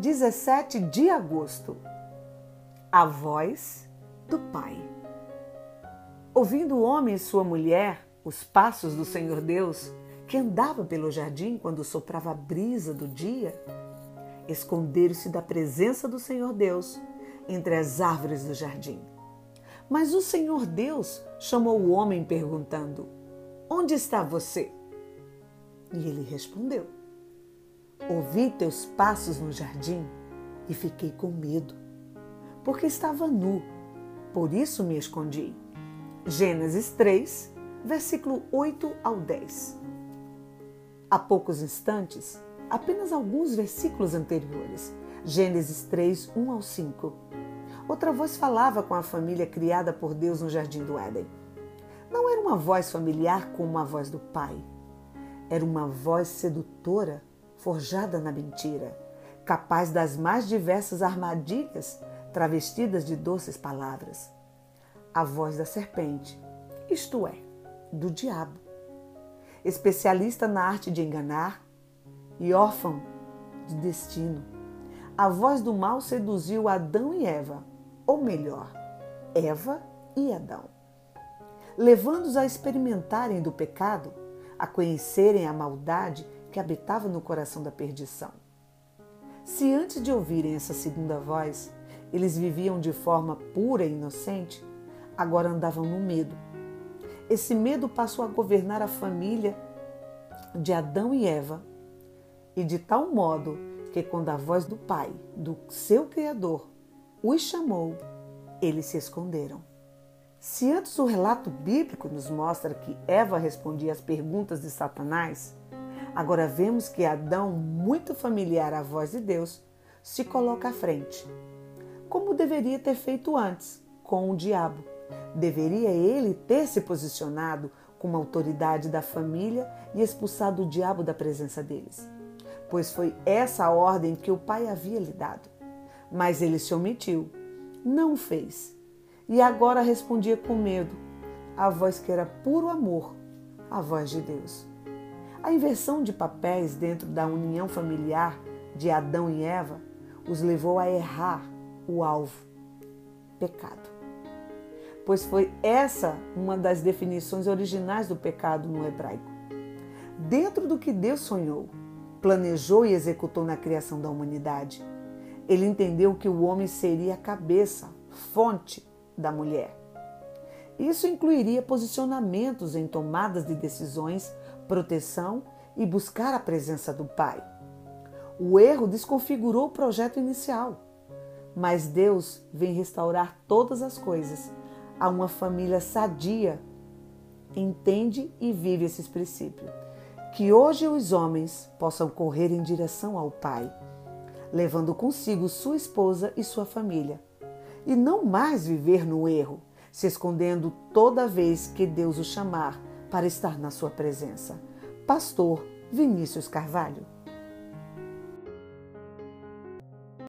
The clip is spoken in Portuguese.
17 de agosto. A voz do Pai. Ouvindo o homem e sua mulher os passos do Senhor Deus, que andava pelo jardim quando soprava a brisa do dia, esconderam-se da presença do Senhor Deus entre as árvores do jardim. Mas o Senhor Deus chamou o homem perguntando: Onde está você? E ele respondeu: Ouvi teus passos no jardim e fiquei com medo, porque estava nu, por isso me escondi. Gênesis 3, versículo 8 ao 10. Há poucos instantes, apenas alguns versículos anteriores, Gênesis 3, 1 ao 5. Outra voz falava com a família criada por Deus no jardim do Éden. Não era uma voz familiar como a voz do pai. Era uma voz sedutora forjada na mentira, capaz das mais diversas armadilhas travestidas de doces palavras. A voz da serpente, isto é, do diabo. Especialista na arte de enganar e órfão de destino, a voz do mal seduziu Adão e Eva, ou melhor, Eva e Adão, levando-os a experimentarem do pecado, a conhecerem a maldade que habitava no coração da perdição. Se antes de ouvirem essa segunda voz, eles viviam de forma pura e inocente, agora andavam no medo. Esse medo passou a governar a família de Adão e Eva, e de tal modo que, quando a voz do Pai, do seu Criador, os chamou, eles se esconderam. Se antes o relato bíblico nos mostra que Eva respondia às perguntas de Satanás, Agora vemos que Adão, muito familiar à voz de Deus, se coloca à frente. Como deveria ter feito antes, com o diabo. Deveria ele ter se posicionado como autoridade da família e expulsado o diabo da presença deles. Pois foi essa a ordem que o pai havia lhe dado. Mas ele se omitiu, não fez. E agora respondia com medo, a voz que era puro amor, a voz de Deus. A inversão de papéis dentro da união familiar de Adão e Eva os levou a errar o alvo: pecado. Pois foi essa uma das definições originais do pecado no hebraico. Dentro do que Deus sonhou, planejou e executou na criação da humanidade, ele entendeu que o homem seria a cabeça, fonte da mulher. Isso incluiria posicionamentos em tomadas de decisões proteção e buscar a presença do Pai. O erro desconfigurou o projeto inicial, mas Deus vem restaurar todas as coisas a uma família sadia. Entende e vive esses princípios. Que hoje os homens possam correr em direção ao Pai, levando consigo sua esposa e sua família, e não mais viver no erro, se escondendo toda vez que Deus o chamar para estar na sua presença. Pastor Vinícius Carvalho.